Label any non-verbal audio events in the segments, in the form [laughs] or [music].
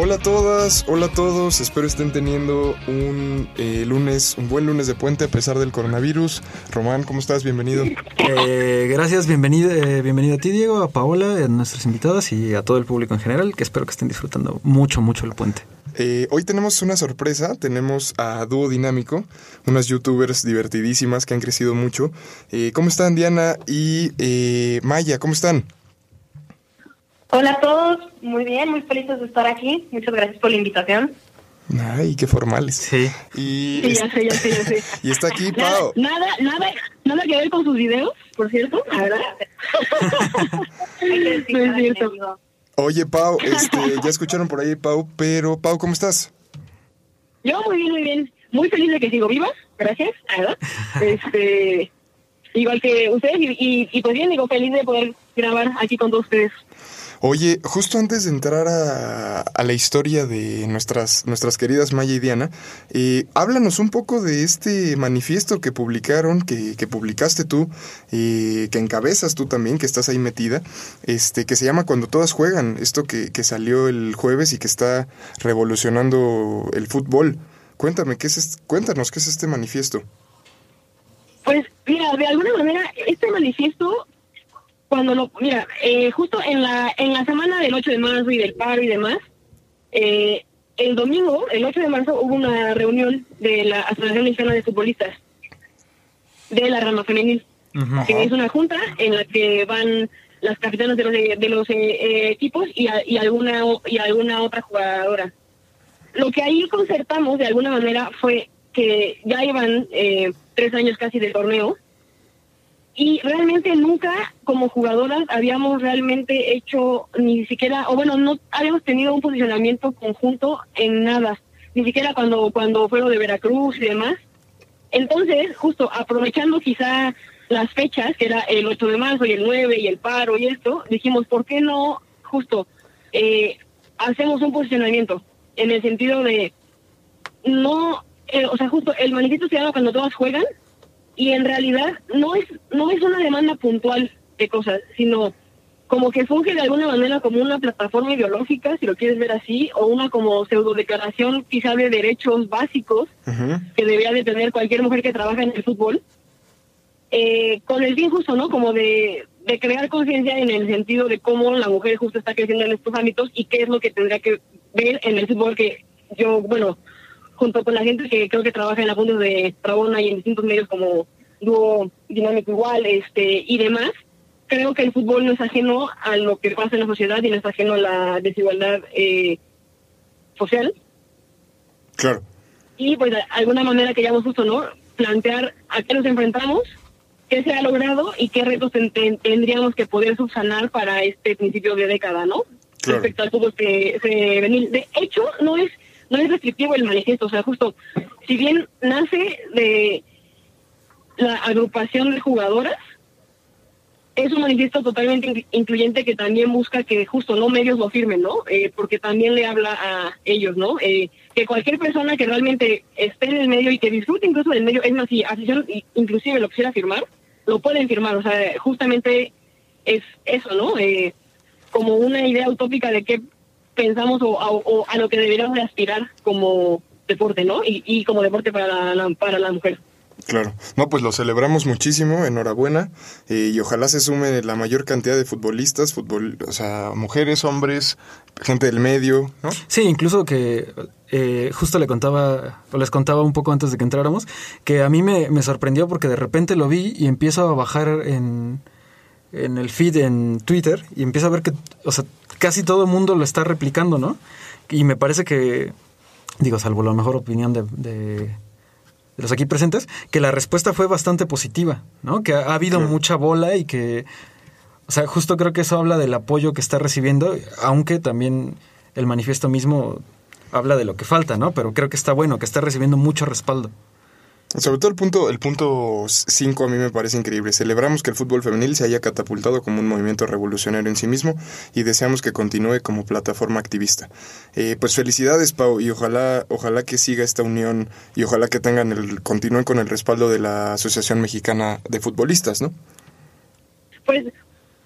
Hola a todas, hola a todos. Espero estén teniendo un eh, lunes, un buen lunes de puente a pesar del coronavirus. Román, ¿cómo estás? Bienvenido. Eh, gracias, bienvenido, eh, bienvenido a ti, Diego, a Paola, a nuestras invitadas y a todo el público en general, que espero que estén disfrutando mucho, mucho el puente. Eh, hoy tenemos una sorpresa. Tenemos a Dúo Dinámico, unas youtubers divertidísimas que han crecido mucho. Eh, ¿Cómo están, Diana y eh, Maya? ¿Cómo están? Hola a todos, muy bien, muy felices de estar aquí. Muchas gracias por la invitación. Ay, qué formales. Sí. Y, Sí, ya sé, ya sé, ya sé. [laughs] y está aquí Pau. nada, nada, nada que ver con sus videos, por cierto, la verdad. [laughs] No es cierto. Oye, Pau, este, ya escucharon por ahí, Pau, pero Pau, ¿cómo estás? Yo muy bien, muy bien. Muy feliz de que sigo viva, gracias, la verdad. Este, igual que ustedes, y, y, y pues bien, digo, feliz de poder grabar aquí con todos ustedes. Oye, justo antes de entrar a, a la historia de nuestras, nuestras queridas Maya y Diana, eh, háblanos un poco de este manifiesto que publicaron, que, publicaste tú, eh, que encabezas tú también, que estás ahí metida, este, que se llama Cuando todas juegan, esto que, que salió el jueves y que está revolucionando el fútbol. Cuéntame, ¿qué es este- cuéntanos qué es este manifiesto. Pues mira, de alguna manera este manifiesto cuando lo mira, eh, justo en la en la semana del 8 de marzo y del paro y demás, eh, el domingo, el 8 de marzo hubo una reunión de la Asociación Mexicana de Futbolistas de la rama femenil, que es una junta en la que van las capitanas de los de los eh, eh, equipos y, a- y alguna y alguna otra jugadora. Lo que ahí concertamos de alguna manera fue que ya iban eh, tres años casi del torneo y realmente nunca como jugadoras habíamos realmente hecho ni siquiera, o bueno, no habíamos tenido un posicionamiento conjunto en nada, ni siquiera cuando, cuando fue lo de Veracruz y demás. Entonces, justo aprovechando quizá las fechas, que era el 8 de marzo y el 9 y el paro y esto, dijimos, ¿por qué no justo eh, hacemos un posicionamiento? En el sentido de, no, eh, o sea, justo el manifiesto se llama cuando todas juegan y en realidad no es, no es una demanda puntual de cosas, sino como que funge de alguna manera como una plataforma ideológica, si lo quieres ver así, o una como pseudo declaración quizá de derechos básicos que debería de tener cualquier mujer que trabaja en el fútbol, eh, con el fin justo, ¿no? Como de, de crear conciencia en el sentido de cómo la mujer justo está creciendo en estos ámbitos y qué es lo que tendría que ver en el fútbol que yo, bueno, junto con la gente que creo que trabaja en la Bundes de Rabona y en distintos medios como Dúo Dinámico Igual este y demás, creo que el fútbol no es ajeno a lo que pasa en la sociedad y no es ajeno a la desigualdad eh, social Claro. y pues de alguna manera queríamos justo no plantear a qué nos enfrentamos qué se ha logrado y qué retos ten- ten- tendríamos que poder subsanar para este principio de década no Claro. respecto al fútbol que se venir de hecho no es no es restrictivo el manifiesto o sea justo si bien nace de la agrupación de jugadoras es un manifiesto totalmente in- incluyente que también busca que justo no medios lo firmen, ¿no? Eh, porque también le habla a ellos, ¿no? Eh, que cualquier persona que realmente esté en el medio y que disfrute incluso del medio, es más, si afición i- inclusive lo quisiera firmar, lo pueden firmar, o sea, justamente es eso, ¿no? Eh, como una idea utópica de qué pensamos o, o- o a lo que deberíamos de aspirar como deporte, ¿no? Y, y como deporte para la, para la mujer. Claro. No, pues lo celebramos muchísimo, enhorabuena. eh, y ojalá se sume la mayor cantidad de futbolistas, fútbol, o sea, mujeres, hombres, gente del medio, ¿no? Sí, incluso que eh, justo le contaba, o les contaba un poco antes de que entráramos, que a mí me, me sorprendió porque de repente lo vi y empiezo a bajar en, en el feed en Twitter y empiezo a ver que, o sea, casi todo el mundo lo está replicando, ¿no? Y me parece que, digo, salvo la mejor opinión de, de- de los aquí presentes, que la respuesta fue bastante positiva, ¿no? Que ha, ha habido mucha bola y que, o sea, justo creo que eso habla del apoyo que está recibiendo, aunque también el manifiesto mismo habla de lo que falta, ¿no? Pero creo que está bueno, que está recibiendo mucho respaldo. Sobre todo el punto el punto 5 a mí me parece increíble. Celebramos que el fútbol femenil se haya catapultado como un movimiento revolucionario en sí mismo y deseamos que continúe como plataforma activista. Eh, pues felicidades Pau y ojalá ojalá que siga esta unión y ojalá que tengan el continúen con el respaldo de la Asociación Mexicana de Futbolistas, ¿no? Pues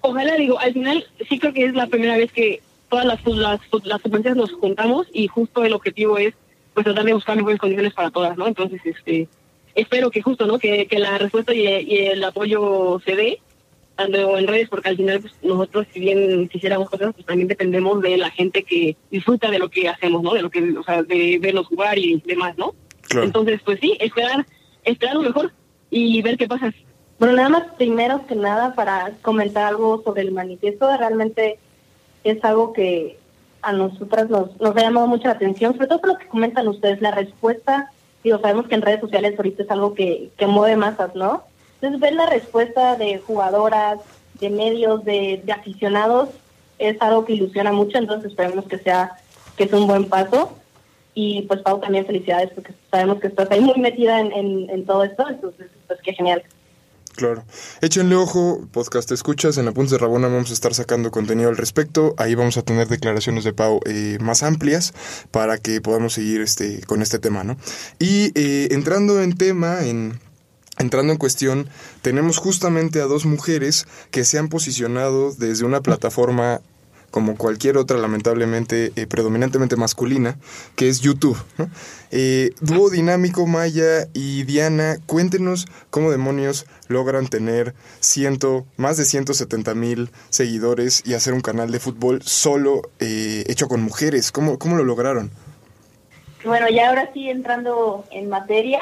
ojalá digo, al final sí creo que es la primera vez que todas las las, las nos juntamos y justo el objetivo es pues tratar de buscar mejores condiciones para todas, ¿no? Entonces, este espero que justo, ¿no? Que, que la respuesta y, el apoyo se dé, tanto en redes, porque al final pues, nosotros, si bien quisiéramos cosas, pues también dependemos de la gente que disfruta de lo que hacemos, ¿no? De lo que, o sea, de vernos jugar y demás, ¿no? Entonces, pues sí, esperar, esperar lo mejor y ver qué pasa. Bueno, nada más, primero que nada, para comentar algo sobre el manifiesto, realmente es algo que a nosotras nos, nos ha llamado mucha atención, sobre todo por lo que comentan ustedes, la respuesta digo, sabemos que en redes sociales ahorita es algo que, que mueve masas, ¿no? Entonces, ver la respuesta de jugadoras, de medios, de, aficionados, es algo que ilusiona mucho, entonces esperemos que sea, que es un buen paso. Y pues Pau, también felicidades, porque sabemos que estás ahí muy metida en, en, en todo esto, entonces, pues qué genial. Claro. Échenle ojo, podcast escuchas, en Apuntes de Rabona vamos a estar sacando contenido al respecto, ahí vamos a tener declaraciones de Pau eh, más amplias para que podamos seguir este, con este tema, ¿no? Y eh, entrando en tema, en, entrando en cuestión, tenemos justamente a dos mujeres que se han posicionado desde una plataforma como cualquier otra lamentablemente eh, predominantemente masculina, que es YouTube. Eh, dúo dinámico Maya y Diana, cuéntenos cómo demonios logran tener ciento, más de 170 mil seguidores y hacer un canal de fútbol solo eh, hecho con mujeres. ¿Cómo, ¿Cómo lo lograron? Bueno, ya ahora sí entrando en materia,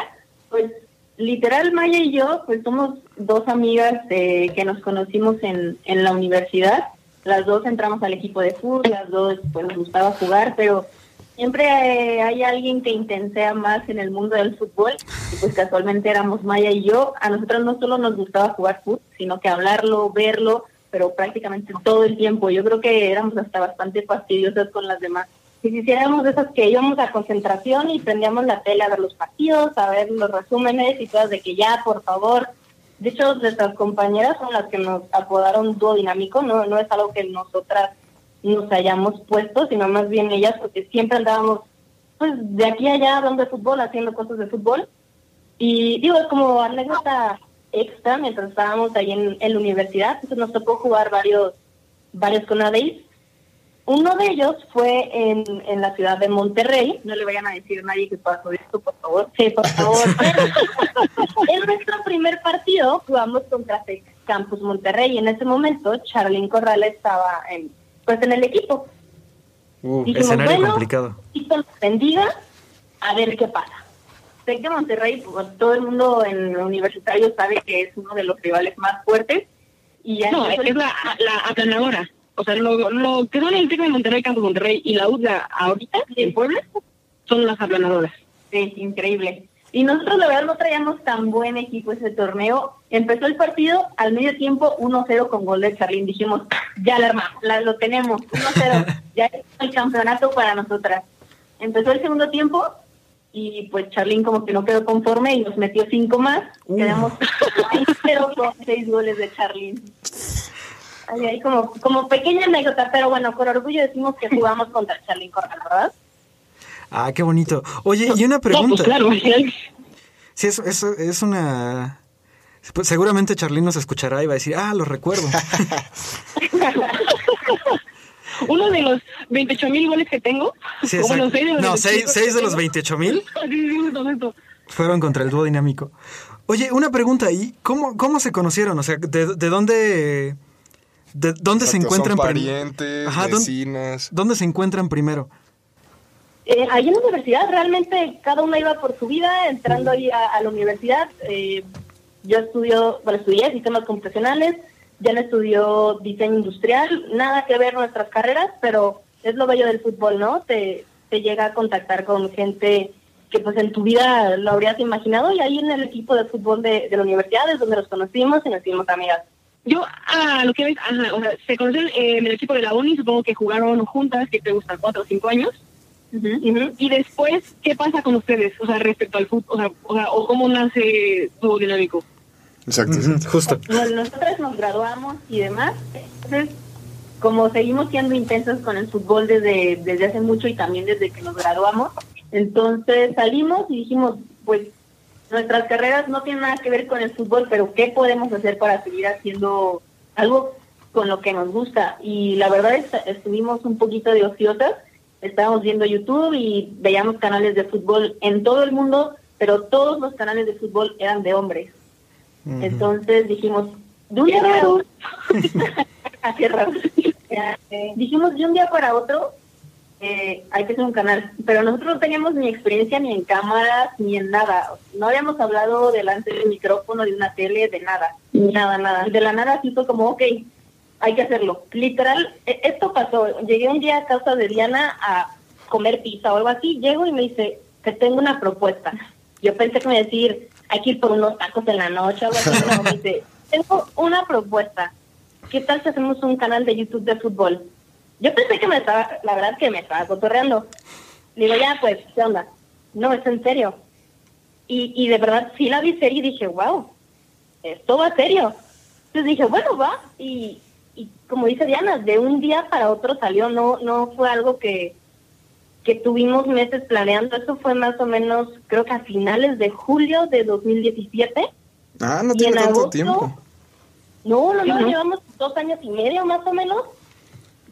pues literal Maya y yo, pues somos dos amigas que nos conocimos en, en la universidad las dos entramos al equipo de fútbol, las dos pues nos gustaba jugar, pero siempre eh, hay alguien que intensea más en el mundo del fútbol, y pues casualmente éramos Maya y yo, a nosotros no solo nos gustaba jugar fútbol, sino que hablarlo, verlo, pero prácticamente todo el tiempo. Yo creo que éramos hasta bastante fastidiosas con las demás. Si hiciéramos esas que íbamos a concentración y prendíamos la tele a ver los partidos, a ver los resúmenes y todas de que ya, por favor, de hecho, nuestras compañeras son las que nos apodaron dúo dinámico, no, no es algo que nosotras nos hayamos puesto, sino más bien ellas, porque siempre andábamos pues de aquí a allá hablando de fútbol, haciendo cosas de fútbol. Y digo, es como anécdota extra, mientras estábamos ahí en, en la universidad, entonces nos tocó jugar varios, varios Conadays uno de ellos fue en, en la ciudad de Monterrey. No le vayan a decir a nadie que pasó esto, por favor. Sí, por favor. [laughs] en nuestro primer partido jugamos contra Campus Monterrey y en ese momento Charlene Corral estaba en, pues en el equipo. Uh, escenario bueno, complicado. Y bendiga, a ver qué pasa. Sé que Monterrey, pues, todo el mundo en el universitario sabe que es uno de los rivales más fuertes. Y no, es la, la aplanadora. O sea, lo, lo que son el Tec de Monterrey, Campos Monterrey y la UDLA ahorita en Puebla son las aplanadoras. Sí, increíble. Y nosotros la verdad no traíamos tan buen equipo ese torneo. Empezó el partido al medio tiempo 1-0 con gol de Charlín. Dijimos, ya la armamos, la, lo tenemos, 1-0. [laughs] ya es el campeonato para nosotras. Empezó el segundo tiempo y pues Charlín como que no quedó conforme y nos metió cinco más. Quedamos 6-0 [laughs] con seis goles de Charlín ahí como, como pequeña anécdota, pero bueno, con orgullo decimos que jugamos [laughs] contra Charly Corral, ¿verdad? Ah, qué bonito. Oye, y una pregunta. No, pues claro. Sí, eso, eso es una... Pues seguramente Charlene nos escuchará y va a decir, ah, lo recuerdo. [laughs] Uno de los 28 mil goles que tengo. Sí, seis de los no, seis, seis de los 28 mil. [laughs] Fueron contra el dúo dinámico. Oye, una pregunta, ¿y cómo, cómo se conocieron? O sea, ¿de, de dónde ¿De dónde se encuentran? Son parientes, vecinas. ¿dónde, se encuentran primero? Eh, ahí en la universidad realmente cada una iba por su vida, entrando ahí a, la universidad. Eh, yo estudio, bueno, estudié sistemas computacionales, ya no estudió diseño industrial, nada que ver nuestras carreras, pero es lo bello del fútbol, ¿no? Te, te llega a contactar con gente que pues en tu vida lo habrías imaginado y ahí en el equipo de fútbol de, de la universidad es donde nos conocimos y nos hicimos amigas. Yo, a lo que ves, o sea, se conocen en el equipo de la uni, supongo que jugaron juntas, que te gustan cuatro o cinco años. Y después, ¿qué pasa con ustedes? O sea, respecto al fútbol, o sea, o, sea, o cómo nace Dúo Dinámico. Exacto. Justo. Bueno, nosotras nos graduamos y demás. Entonces, como seguimos siendo intensos con el fútbol desde, desde hace mucho y también desde que nos graduamos, entonces salimos y dijimos, pues nuestras carreras no tienen nada que ver con el fútbol, pero ¿qué podemos hacer para seguir haciendo algo con lo que nos gusta? Y la verdad es estuvimos un poquito de ociosas, estábamos viendo YouTube y veíamos canales de fútbol en todo el mundo, pero todos los canales de fútbol eran de hombres. Entonces dijimos, de un día para otro, [laughs] [laughs] dijimos de un día para otro, eh, hay que hacer un canal, pero nosotros no teníamos ni experiencia ni en cámaras ni en nada. No habíamos hablado delante del micrófono, de una tele, de nada, nada, nada. De la nada así fue como, ok, hay que hacerlo. Literal, eh, esto pasó. Llegué un día a casa de Diana a comer pizza o algo así, llego y me dice, te tengo una propuesta. Yo pensé que me decir, hay que ir por unos tacos en la noche o algo así. Me dice, tengo una propuesta. ¿Qué tal si hacemos un canal de YouTube de fútbol? Yo pensé que me estaba, la verdad que me estaba cotorreando. Digo, ya, pues, ¿qué onda? No, es en serio. Y, y de verdad sí la vi serie y dije, wow, esto va serio. Entonces dije, bueno, va. Y, y como dice Diana, de un día para otro salió, no, no fue algo que, que tuvimos meses planeando. Eso fue más o menos, creo que a finales de julio de 2017. Ah, no Y tiene en tanto agosto- tiempo. No, no, no, Ujú. llevamos dos años y medio más o menos.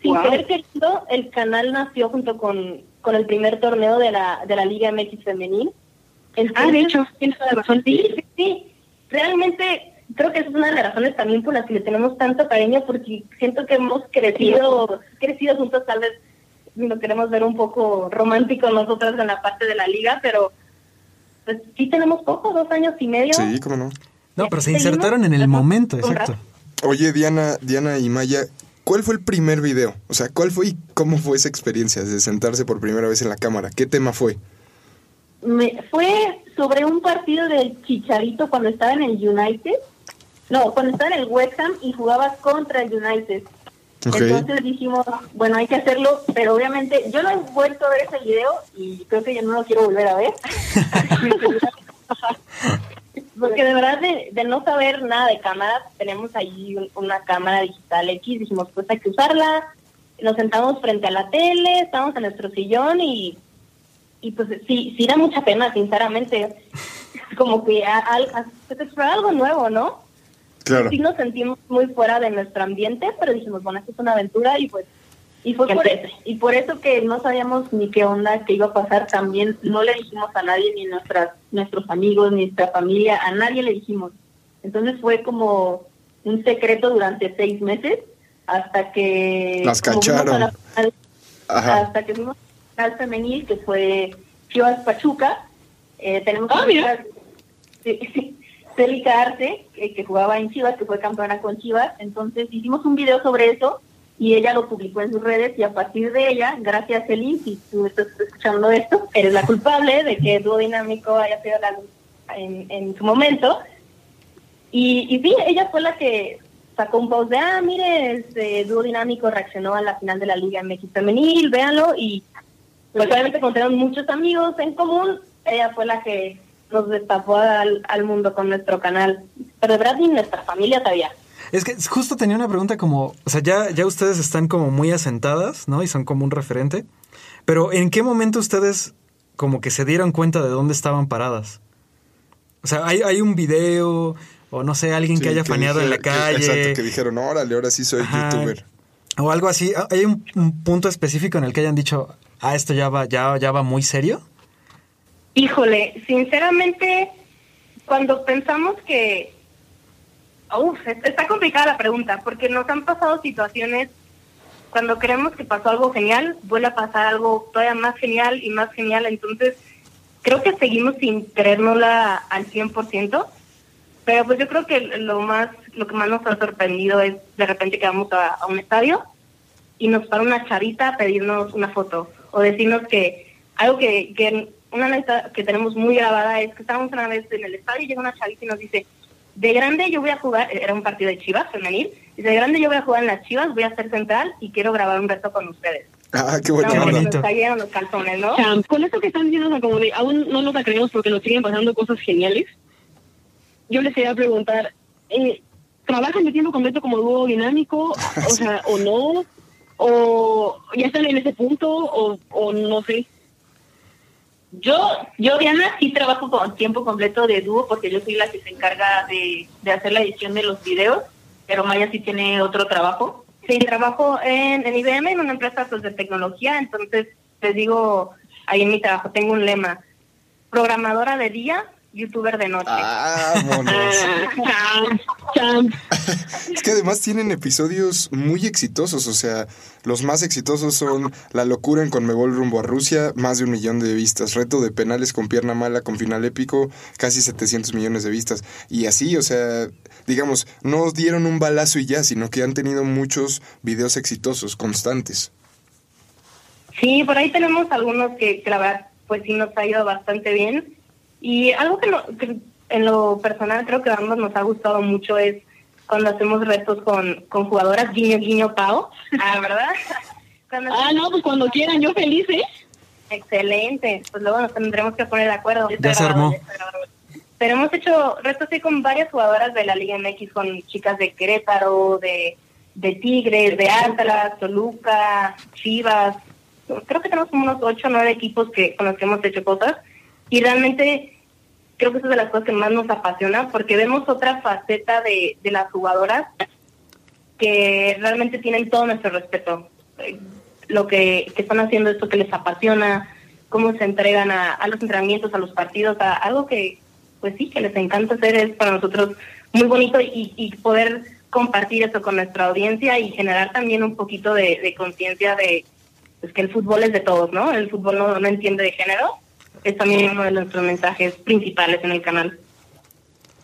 Sin Wow. querer queriendo, el canal nació junto con, con el primer torneo de la, de la Liga MX Femenil. Ah, de Entonces, hecho, tienes razón. Sí, sí, sí. Realmente creo que esa es una de las razones también por las que le tenemos tanto cariño, porque siento que hemos crecido, crecido juntos, tal vez lo queremos ver un poco romántico nosotras en la parte de la liga, pero pues sí tenemos poco, dos años y medio. Sí, cómo no. No, pero se Seguimos insertaron en el momento, exacto. Oye, Diana, Diana y Maya, ¿cuál fue el primer video? O sea, ¿cuál fue y cómo fue esa experiencia de sentarse por primera vez en la cámara? ¿Qué tema fue? Me, fue sobre un partido del Chicharito cuando estaba en el United. No, cuando estaba en el West Ham y jugaba contra el United. Entonces dijimos, bueno, hay que hacerlo, pero obviamente yo no he vuelto a ver ese video y creo que yo no lo quiero volver a ver. [laughs] [laughs] Porque de verdad, de, de no saber nada de cámaras, tenemos ahí un- una cámara digital X, dijimos, pues hay que usarla. Nos sentamos frente a la tele, estamos en nuestro sillón y, y pues sí, sí da mucha pena, sinceramente. [laughs] Como que a, a, a- pues, algo nuevo, ¿no? Claro. sí nos sentimos muy fuera de nuestro ambiente, pero dijimos, bueno, esto es una aventura y pues y fue por eso, y por eso que no sabíamos ni qué onda que iba a pasar también, no le dijimos a nadie, ni nuestras nuestros amigos, ni nuestra familia, a nadie le dijimos. Entonces fue como un secreto durante seis meses hasta que Las cacharon. a la final- Ajá. hasta que fuimos al femenil que fue Chivas Pachuca. Eh, tenemos Ah, una mira. [laughs] Célica Arce, que jugaba en Chivas, que fue campeona con Chivas. Entonces hicimos un video sobre eso y ella lo publicó en sus redes y a partir de ella, gracias Celi, si tú estás escuchando esto, eres la culpable de que Dúo Dinámico haya sido la luz en, en su momento. Y, y sí, ella fue la que sacó un post de, ah, mire, este Dúo Dinámico reaccionó a la final de la Liga MX Femenil, véanlo, y pues obviamente tenemos muchos amigos en común, ella fue la que nos destapó al, al mundo con nuestro canal. Pero de verdad ni nuestra familia sabía. Es que justo tenía una pregunta como, o sea, ya, ya ustedes están como muy asentadas, ¿no? Y son como un referente. Pero ¿en qué momento ustedes como que se dieron cuenta de dónde estaban paradas? O sea, hay, hay un video o no sé, alguien Sí, que haya faneado en la calle. que- exacto, que dijeron, órale, ahora sí soy Ajá. youtuber. O algo así. ¿Hay un, un punto específico en el que hayan dicho, ah, esto ya va, ya, ya va muy serio? Híjole, sinceramente, cuando pensamos que... Uf, es- está complicada la pregunta, porque nos han pasado situaciones cuando creemos que pasó algo genial, vuelve a pasar algo todavía más genial y más genial, entonces creo que seguimos sin creérnosla al 100%, pero pues yo creo que lo más lo que más nos ha sorprendido es de repente que vamos a, un estadio y nos para una chavita a pedirnos una foto o decirnos que algo que, que una anécdota que tenemos muy grabada es que estábamos una vez en el estadio y llega una chavita y nos dice, de grande yo voy a jugar, era un partido de Chivas femenil, y de grande yo voy a jugar en las Chivas, voy a ser central y quiero grabar un reto con ustedes. Ah, qué buena No, onda. bonito. nos cayeron los calzones, ¿no? Con esto que están diciendo, o sea, como de aún no nos la creemos porque nos siguen pasando cosas geniales, yo les quería preguntar, eh, ¿trabajan de tiempo completo como dúo dinámico? [laughs] O sea, ¿o no? ¿O ya están en ese punto? ¿O, o no sé? Yo, yo, Diana, sí trabajo con tiempo completo de dúo porque yo soy la que se encarga de, de hacer la edición de los videos, pero Maya sí tiene otro trabajo. Sí, trabajo en, en IBM, en una empresa pues, de tecnología, entonces les digo, ahí en mi trabajo tengo un lema, programadora de día, youtuber de noche. [laughs] Es que además tienen episodios muy exitosos, o sea, los más exitosos son La locura en Conmebol rumbo a Rusia, más de un millón de vistas, Reto de penales con pierna mala con final épico, casi 700 millones de vistas. Y así, o sea, digamos, no dieron un balazo y ya, sino que han tenido muchos videos exitosos, constantes. Sí, por ahí tenemos algunos que, que la verdad, pues sí nos ha ido bastante bien. Y algo que, no- que en lo personal creo que a ambos nos ha gustado mucho es cuando hacemos retos con, con jugadoras, guiño, guiño, pao. [laughs] Ah, ¿verdad? Cuando Ah, no, pues cuando quieran, yo feliz, ¿eh? Excelente. Pues luego nos tendremos que poner de acuerdo. Ya se armó. Pero hemos hecho retos sí con varias jugadoras de la Liga MX, con chicas de Querétaro, de, de Tigres, de Atlas, Toluca, Chivas. Creo que tenemos como unos ocho o nueve equipos que, con los que hemos hecho cosas. Y realmente creo que eso es de las cosas que más nos apasiona porque vemos otra faceta de, de las jugadoras que realmente tienen todo nuestro respeto. Eh, Lo que, que están haciendo, esto que les apasiona, cómo se entregan a, a los entrenamientos, a los partidos, a algo que, pues sí, que les encanta hacer, es para nosotros muy bonito y, y poder compartir eso con nuestra audiencia y generar también un poquito de, de conciencia de pues, que el fútbol es de todos, ¿no? El fútbol no, no entiende de género. Es también uno de nuestros mensajes principales en el canal.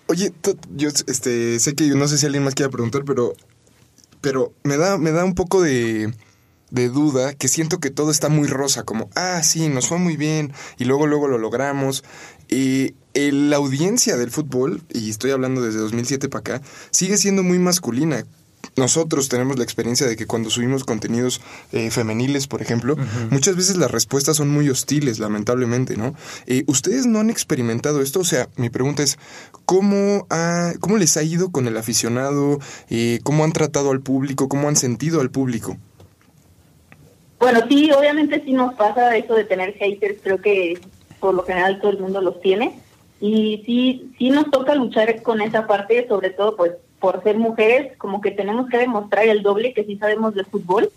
Oye, yo este, sé que no sé si alguien más quiera preguntar, pero, pero me da, me da un poco de, de duda que siento que todo está muy rosa, como, ah, sí, nos fue muy bien, y luego, luego lo logramos. Y el- la audiencia del fútbol, y estoy hablando desde 2007 para acá, sigue siendo muy masculina. Nosotros tenemos la experiencia de que cuando subimos contenidos eh, femeniles, por ejemplo, muchas veces las respuestas son muy hostiles, lamentablemente, ¿no? Eh, ¿Ustedes no han experimentado esto? O sea, mi pregunta es, ¿cómo, ha- cómo les ha ido con el aficionado? Eh, ¿Cómo han tratado al público? ¿Cómo han sentido al público? Bueno, sí, obviamente sí nos pasa eso de tener haters, creo que por lo general todo el mundo los tiene. Y sí, sí nos toca luchar con esa parte, sobre todo pues por ser mujeres, como que tenemos que demostrar el doble que sí sabemos de fútbol,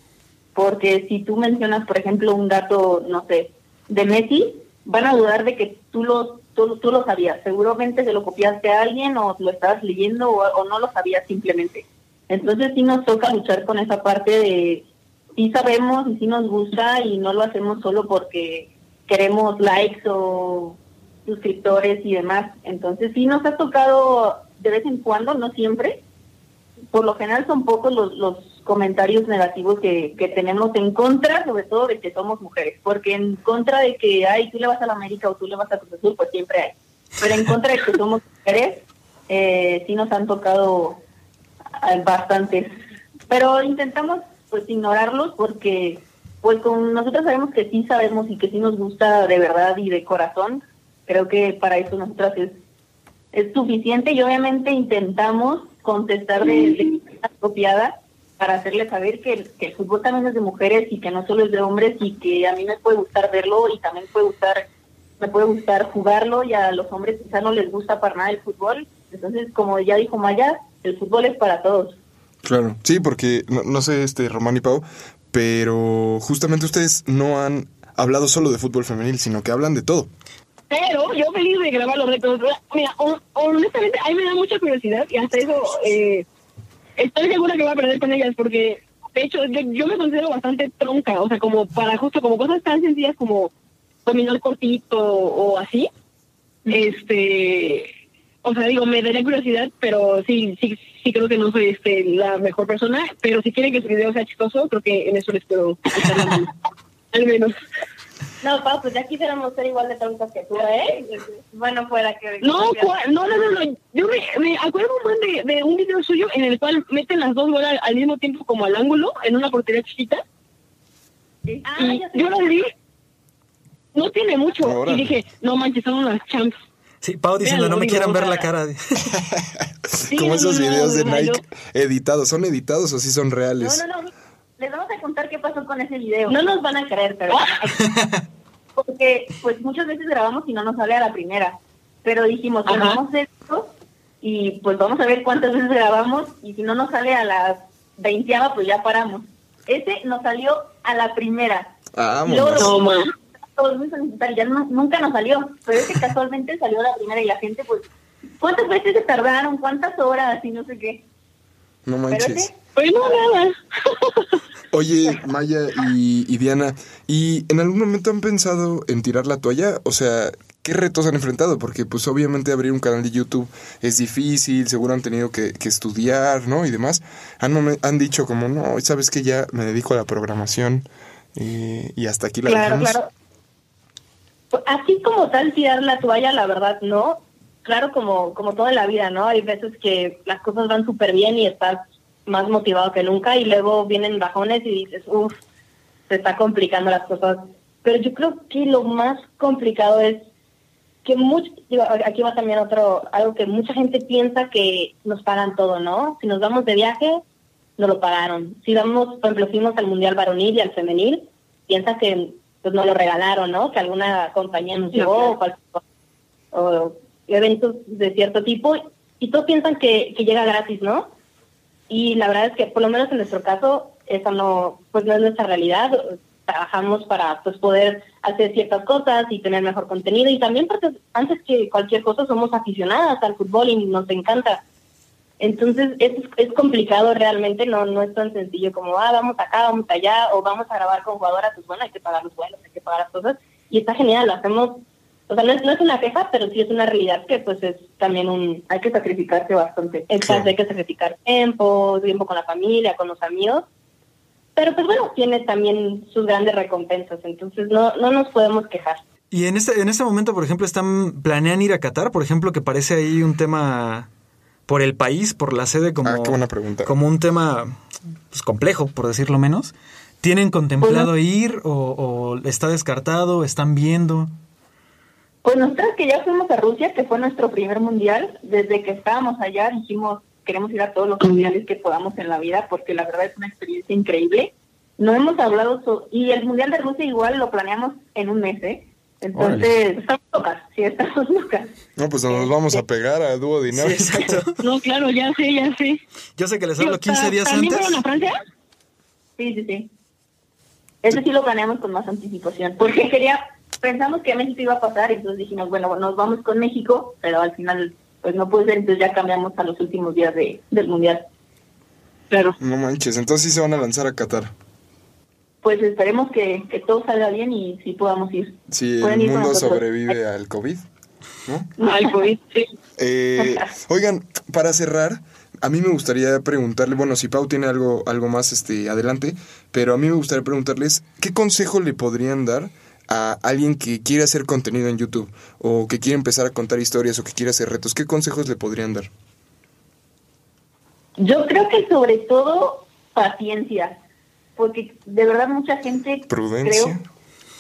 porque si tú mencionas, por ejemplo, un dato, no sé, de Messi, van a dudar de que tú lo, tú, tú lo sabías. Seguramente se lo copiaste a alguien o lo estabas leyendo o, o no lo sabías simplemente. Entonces sí nos toca luchar con esa parte de sí sabemos y sí nos gusta y no lo hacemos solo porque queremos likes o suscriptores y demás. Entonces sí nos ha tocado de vez en cuando, no siempre. Por lo general son pocos los, los comentarios negativos que, que tenemos en contra, sobre todo de que somos mujeres, porque en contra de que, ay, tú le vas a la América o tú le vas a Cruz Azul, pues siempre hay. Pero en contra de que somos mujeres, eh, sí nos han tocado eh, bastantes. Pero intentamos pues ignorarlos porque pues con nosotros sabemos que sí sabemos y que sí nos gusta de verdad y de corazón. Creo que para eso nosotras es, es suficiente y obviamente intentamos contestar de, de manera apropiada para hacerles saber que el, que el fútbol también es de mujeres y que no solo es de hombres y que a mí me puede gustar verlo y también puede gustar me puede gustar jugarlo y a los hombres quizá no les gusta para nada el fútbol. Entonces, como ya dijo Maya, el fútbol es para todos. Claro, sí, porque no, no sé, este Román y Pau, pero justamente ustedes no han hablado solo de fútbol femenil, sino que hablan de todo. Pero yo feliz de grabar los retos. Mira, hon- honestamente, a mí me da mucha curiosidad y hasta eso eh, estoy segura que voy a perder con ellas porque, de hecho, yo, yo me considero bastante tronca. O sea, como para justo como cosas tan sencillas como dominar cortito o así. Este. O sea, digo, me daría curiosidad, pero sí, sí, sí creo que no soy este la mejor persona. Pero si quieren que su video sea chistoso, creo que en eso les puedo mano. [laughs] Al menos. No, Pau, pues ya quisiéramos ser igual de tontas que tú, ¿eh? Bueno, fuera que... No, no, no, no, no. Yo me, me acuerdo de, de un video suyo en el cual meten las dos bolas al mismo tiempo como al ángulo en una portería chiquita. Ah, Y ya sé. yo lo vi, no tiene mucho. Y dije, no manches, son unas champs. Sí, Pau diciendo, no me quieran ver la cara. de- [laughs] Como no, esos no, no, videos de Nike editados. ¿Son editados o sí son No, reales? no, no. Les vamos a contar qué pasó con ese video. No nos van a creer, pero... [laughs] Porque pues muchas veces grabamos y no nos sale a la primera. Pero dijimos, hacer esto y pues vamos a ver cuántas veces grabamos y si no nos sale a la veinteava, pues ya paramos. Ese nos salió a la primera. Luego- No, ya no- nunca nos salió, pero ese casualmente salió a la primera y la gente pues, ¿cuántas veces se tardaron? ¿Cuántas horas? Y no sé qué. No manches. Pues no, nada. [laughs] Oye, Maya y, y Diana, ¿y en algún momento han pensado en tirar la toalla? O sea, ¿qué retos han enfrentado? Porque pues obviamente abrir un canal de YouTube es difícil, seguro han tenido que, que estudiar, ¿no? Y demás. Han, han dicho como, no, sabes que ya me dedico a la programación eh, y hasta aquí la Claro, dejamos. claro. Así como tal tirar la toalla, la verdad, no. Claro, como, como todo en la vida, ¿no? Hay veces que las cosas van súper bien y estás más motivado que nunca y luego vienen bajones y dices, uff, se está complicando las cosas. Pero yo creo que lo más complicado es que mucho, digo, aquí va también otro, algo que mucha gente piensa que nos pagan todo, ¿no? Si nos vamos de viaje, nos lo pagaron. Si vamos, por ejemplo, fuimos al Mundial Varonil y al Femenil, piensa que pues nos lo regalaron, ¿no? Que alguna compañía nos llevó claro. o, o eventos de cierto tipo y todos piensan que, llega gratis, ¿no? Y la verdad es que por lo menos en nuestro caso eso no pues no es nuestra realidad. Trabajamos para pues poder hacer ciertas cosas y tener mejor contenido y también porque antes que cualquier cosa somos aficionadas al fútbol y nos encanta. Entonces es, es complicado realmente, no no es tan sencillo como, ah, vamos acá, vamos allá, o vamos a grabar con jugadoras, pues bueno, hay que pagar los vuelos, hay que pagar las cosas, y está genial, lo hacemos, o sea, no es, no es una queja, pero sí es una realidad que pues es también un, hay que sacrificarse bastante, Claro. hay que sacrificar tiempo, tiempo con la familia, con los amigos, pero pues bueno, tiene también sus grandes recompensas, entonces no, no nos podemos quejar. Y en este, en este momento, por ejemplo, están planean ir a Qatar, por ejemplo, que parece ahí un tema por el país, por la sede, como, Ah, qué buena pregunta. como un tema pues, complejo, por decirlo menos. ¿Tienen contemplado ir o, o está descartado? ¿Están viendo? Pues nosotros que ya fuimos a Rusia, que fue nuestro primer mundial, desde que estábamos allá dijimos, queremos ir a todos los mundiales que podamos en la vida, porque la verdad es una experiencia increíble. No hemos hablado, so- y el mundial de Rusia igual lo planeamos en un mes, ¿eh? Entonces, estamos locas, sí, estamos locas. No, pues nos vamos a pegar a dúo Sí, dinámico. exacto. [laughs] No, claro, ya sé, ya sé. Yo sé que les hablo 15 ¿ta- días ¿También antes. fueron a Francia? Sí, sí, sí. Ese sí lo planeamos con más anticipación, porque quería, pensamos que México iba a pasar, entonces dijimos, bueno, nos vamos con México, pero al final, pues no puede ser, entonces ya cambiamos a los últimos días de, del mundial. Claro. No manches, entonces sí se van a lanzar a Qatar. Pues esperemos que, que todo salga bien y sí podamos ir. Si Pueden el ir mundo sobrevive al COVID, ¿no? Ay, COVID, sí. Eh, oigan, para cerrar, a mí me gustaría preguntarle, bueno, si Pau tiene algo, algo más este, adelante, pero a mí me gustaría preguntarles, ¿qué consejo le podrían dar a alguien que quiere hacer contenido en YouTube o que quiere empezar a contar historias o que quiere hacer retos? ¿Qué consejos le podrían dar? Yo creo que sobre todo paciencia, porque de verdad mucha gente Prudencia.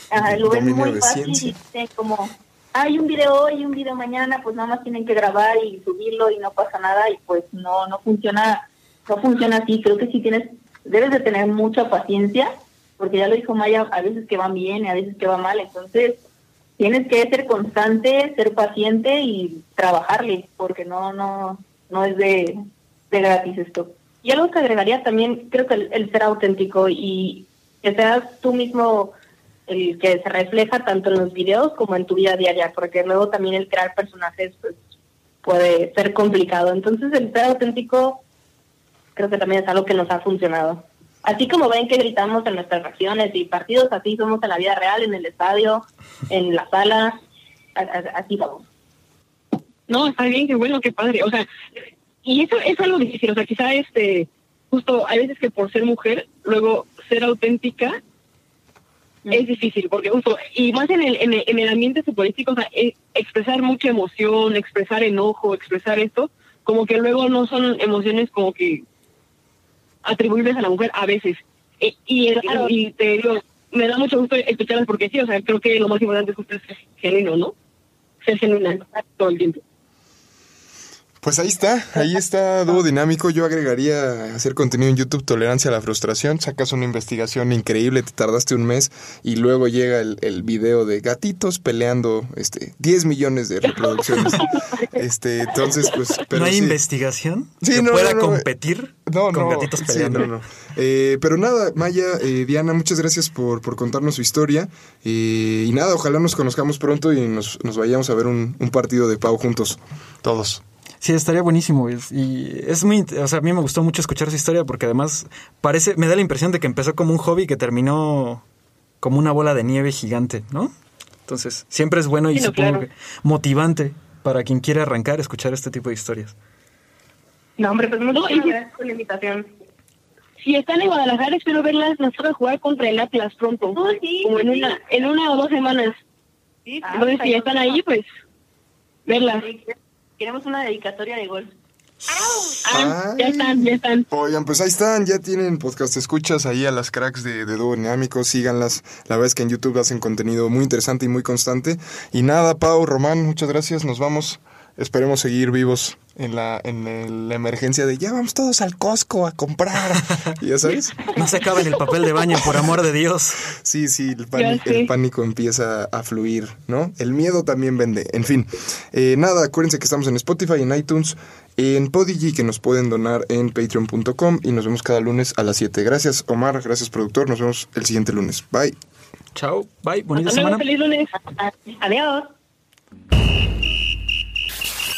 creo ajá, lo ven muy de fácil ciencia. y dicen como hay un video hoy y un video mañana, pues nada más tienen que grabar y subirlo y no pasa nada y pues no no funciona no funciona así. Creo que sí tienes debes de tener mucha paciencia, porque ya lo dijo Maya, a veces que van bien y a veces que va mal, entonces tienes que ser constante, ser paciente y trabajarle, porque no no no es de, de gratis esto. Y algo que agregaría también, creo que el, el ser auténtico y que seas tú mismo el que se refleja tanto en los videos como en tu vida diaria, porque luego también el crear personajes pues, puede ser complicado. Entonces el ser auténtico creo que también es algo que nos ha funcionado. Así como ven que gritamos en nuestras reacciones y partidos, así somos en la vida real, en el estadio, en la sala, así vamos. No, está bien, qué bueno, qué padre. O sea, y eso es algo difícil. O sea, quizá este, justo hay veces que por ser mujer, luego ser auténtica es difícil, porque justo, y más en el, en el, en el ambiente futbolístico, o sea, eh, expresar mucha emoción, expresar enojo, expresar esto, como que luego no son emociones como que atribuibles a la mujer a veces. E- y, Claro. y te digo, me da mucho gusto escucharlas porque sí, o sea, creo que lo más importante es justo ser genuino, ¿no? Ser genuina todo el tiempo. Pues ahí está, ahí está Dúo Dinámico. Yo agregaría hacer contenido en YouTube Tolerancia a la Frustración. Sacas una investigación increíble, te tardaste un mes y luego llega el, el video de gatitos peleando este 10 millones de reproducciones. [laughs] este, entonces, pues. Pero ¿No hay sí. investigación Sí, que no, pueda no, no, competir No, con no, gatitos sí, peleando? no, no. Eh, pero nada, Maya, eh, Diana, muchas gracias por, por contarnos su historia. Eh, y nada, ojalá nos conozcamos pronto y nos, nos vayamos a ver un, un partido de Pau juntos, todos. Sí, estaría buenísimo. Y es muy, o sea, a mí me gustó mucho escuchar su historia porque además parece, me da la impresión de que empezó como un hobby que terminó como una bola de nieve gigante, ¿no? Entonces, siempre es bueno y Sí, no, supongo claro. que motivante para quien quiera arrancar escuchar este tipo de historias. No, hombre, pues muchísimas y- gracias por la invitación. Si están en Guadalajara, espero verlas. Nos toca jugar contra el Atlas pronto. Oh, sí, como en sí. una, en una o dos semanas. Sí, Entonces, si están ahí, pues, verlas. Queremos una dedicatoria de gol. Ah, ya están, ya están. Oigan, pues ahí están, ya tienen podcast escuchas ahí a las cracks de, de Dúo Dinámico, síganlas. La verdad es que en YouTube hacen contenido muy interesante y muy constante. Y nada, Pau, Román, muchas gracias, nos vamos. Esperemos seguir vivos en la, en el- la emergencia de ya vamos todos al Costco a comprar. [laughs] ¿Ya sabes? No se acaben el papel de baño, por amor de Dios. Sí, sí, el pánico, el empieza a fluir, ¿no? El miedo también vende. En fin, eh, nada, acuérdense que estamos en Spotify, en iTunes, en Podigy, que nos pueden donar en patreon.com y nos vemos cada lunes a las 7. Gracias, Omar, gracias, productor. Nos vemos el siguiente lunes. Bye. Chao, bye, bonita Hasta luego, semana. feliz lunes. Adiós.